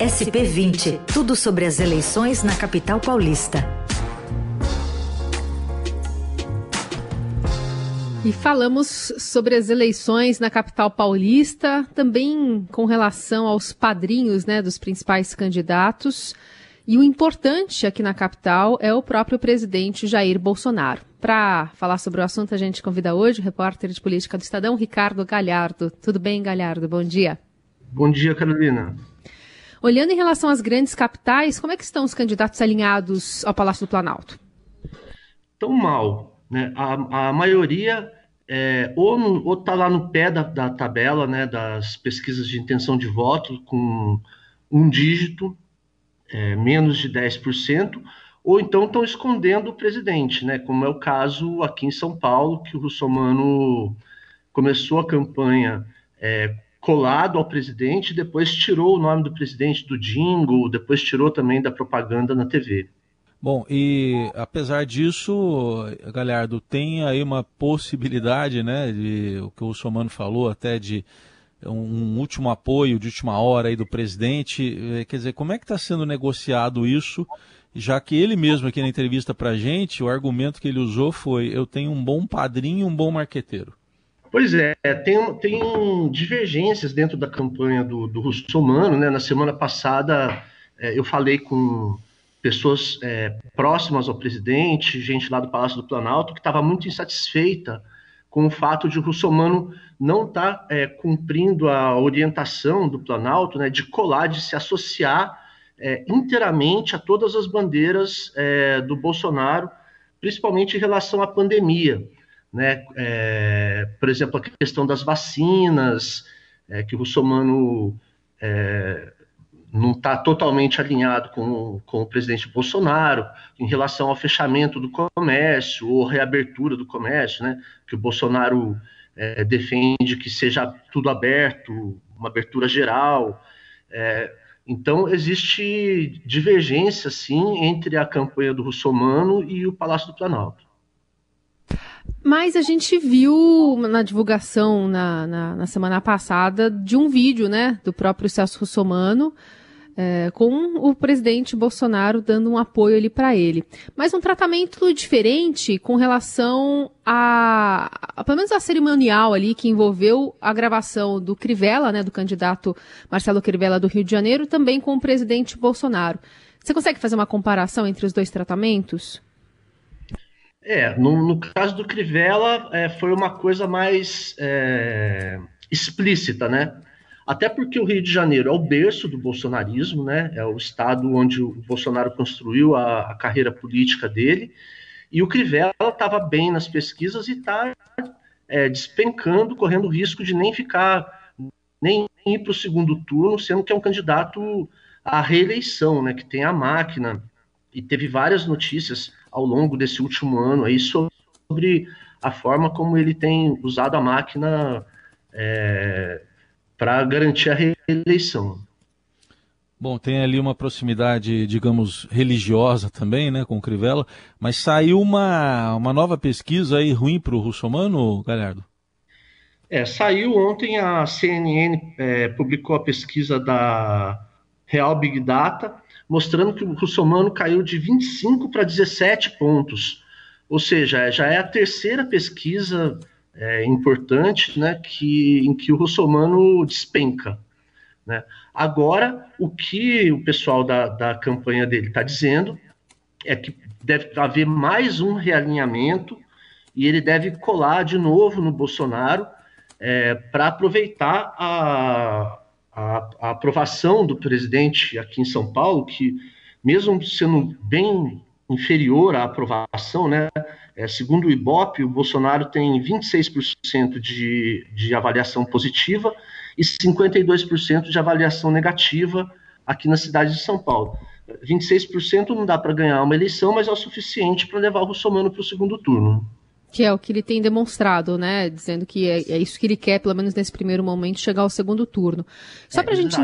SP20, tudo sobre as eleições na capital paulista. E falamos sobre as eleições na capital paulista, também com relação aos padrinhos né, dos principais candidatos. E o importante aqui na capital é o próprio presidente Jair Bolsonaro. Para falar sobre o assunto, a gente convida hoje o repórter de política do Estadão, Ricardo Galhardo. Tudo bem, Galhardo? Bom dia. Bom dia, Carolina. Olhando em relação às grandes capitais, como é que estão os candidatos alinhados ao Palácio do Planalto? Tão mal. Né? A, a maioria é, ou está lá no pé da, da tabela né, das pesquisas de intenção de voto, com um dígito, é, menos de 10%, ou então estão escondendo o presidente, né? Como é o caso aqui em São Paulo, que o Russomano começou a campanha é, colado ao presidente, depois tirou o nome do presidente do jingle, depois tirou também da propaganda na TV. Bom, e apesar disso, Galhardo, tem aí uma possibilidade, né, de o que o Russomano falou, até de um último apoio de última hora aí do presidente. É, quer dizer, como é que está sendo negociado isso? Já que ele mesmo aqui na entrevista para a gente, o argumento que ele usou foi: eu tenho um bom padrinho e um bom marqueteiro. Pois é, tem, tem divergências dentro da campanha do, do Russomano. Né? Na semana passada é, eu falei com pessoas é, próximas ao presidente, gente lá do Palácio do Planalto, que estava muito insatisfeita com o fato de o Russomano não estar tá, é, cumprindo a orientação do Planalto né, de colar, de se associar é, inteiramente a todas as bandeiras é, do Bolsonaro, principalmente em relação à pandemia. Né? É, por exemplo, a questão das vacinas, é, que o Russomano é, não está totalmente alinhado com, com o presidente Bolsonaro em relação ao fechamento do comércio ou reabertura do comércio, né? Que o Bolsonaro é, defende que seja tudo aberto, uma abertura geral. É, então existe divergência, sim, entre a campanha do Russomano e o Palácio do Planalto. Mas a gente viu na divulgação na, na, na semana passada de um vídeo, né, do próprio Celso Russomano, é, com o presidente Bolsonaro dando um apoio ali para ele. Mas um tratamento diferente com relação a, a, pelo menos a cerimonial ali que envolveu a gravação do Crivella, né, do candidato Marcelo Crivella do Rio de Janeiro, também com o presidente Bolsonaro. Você consegue fazer uma comparação entre os dois tratamentos? É, no, no caso do Crivella, é, foi uma coisa mais é, explícita, né? Até porque o Rio de Janeiro é o berço do bolsonarismo, né? É o estado onde o Bolsonaro construiu a, a carreira política dele. E o Crivella estava bem nas pesquisas e está é, despencando, correndo risco de nem ficar, nem ir para o segundo turno, sendo que é um candidato à reeleição, né? Que tem a máquina. E teve várias notícias ao longo desse último ano aí sobre a forma como ele tem usado a máquina é, para garantir a reeleição. Bom, tem ali uma proximidade, digamos, religiosa também, né, com o Crivella, mas saiu uma, uma nova pesquisa aí ruim para o Russomano, Galhardo? É, saiu ontem, a CNN é, publicou a pesquisa da Real Big Data, mostrando que o Russomano caiu de 25 para 17 pontos. Ou seja, já é a terceira pesquisa é, importante, né, que, em que o russomano despenca. Né? Agora, o que o pessoal da, da campanha dele está dizendo é que deve haver mais um realinhamento e ele deve colar de novo no Bolsonaro é, para aproveitar a, a, aprovação do presidente aqui em São Paulo, que mesmo sendo bem inferior à aprovação, né, é, segundo o Ibope, o Bolsonaro tem 26% de, de avaliação positiva e 52% de avaliação negativa aqui na cidade de São Paulo. 26% não dá para ganhar uma eleição, mas é o suficiente para levar o Russomano para o segundo turno. Que é o que ele tem demonstrado, né? Dizendo que é, é, isso que ele quer, pelo menos nesse primeiro momento, chegar ao segundo turno. Só é, para a gente,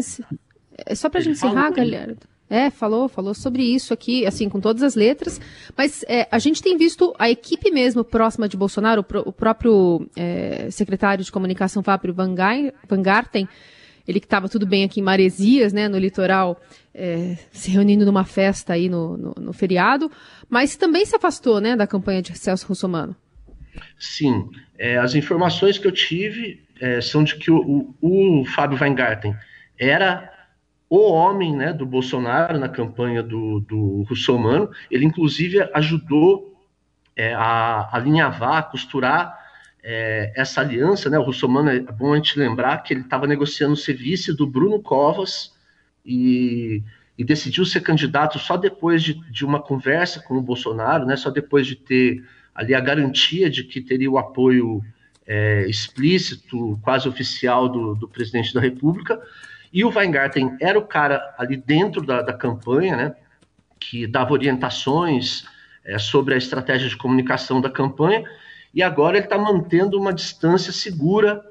é, só para a gente encerrar, galera. É, falou, falou sobre isso aqui, assim, com todas as letras. Mas é, a gente tem visto a equipe mesmo próxima de Bolsonaro, o, o próprio é, secretário de comunicação, Fábio Van, Van Garten, ele que estava tudo bem aqui em Maresias, né, no litoral, é, se reunindo numa festa aí no, no, no, feriado, mas também se afastou, né, da campanha de Celso Russomano. Sim, é, as informações que eu tive é, são de que o, o, o Fábio Weingarten era o homem né, do Bolsonaro na campanha do, do Russomano. Ele, inclusive, ajudou é, a alinhavar, a costurar é, essa aliança. Né? O Russomano, é bom a gente lembrar que ele estava negociando o serviço do Bruno Covas e, e, decidiu ser candidato só depois de, de uma conversa com o Bolsonaro, né? só depois de ter ali a garantia de que teria o apoio é, explícito, quase oficial do, do presidente da República. E o Weingarten era o cara ali dentro da, da campanha, né, que dava orientações é, sobre a estratégia de comunicação da campanha, e agora ele está mantendo uma distância segura,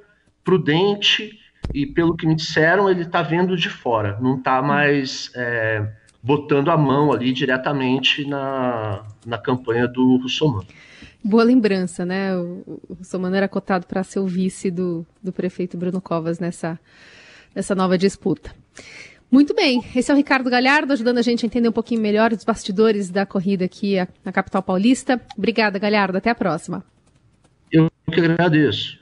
prudente, e pelo que me disseram, ele está vendo de fora, não está mais é, botando a mão ali diretamente na, na campanha do Russomano. Boa lembrança, né? O, o Russomano era cotado para ser o vice do, do prefeito Bruno Covas nessa nessa nova disputa. Muito bem, esse é o Ricardo Galhardo ajudando a gente a entender um pouquinho melhor os bastidores da corrida aqui na capital paulista. Obrigada, Galhardo. Até a próxima. Eu que agradeço.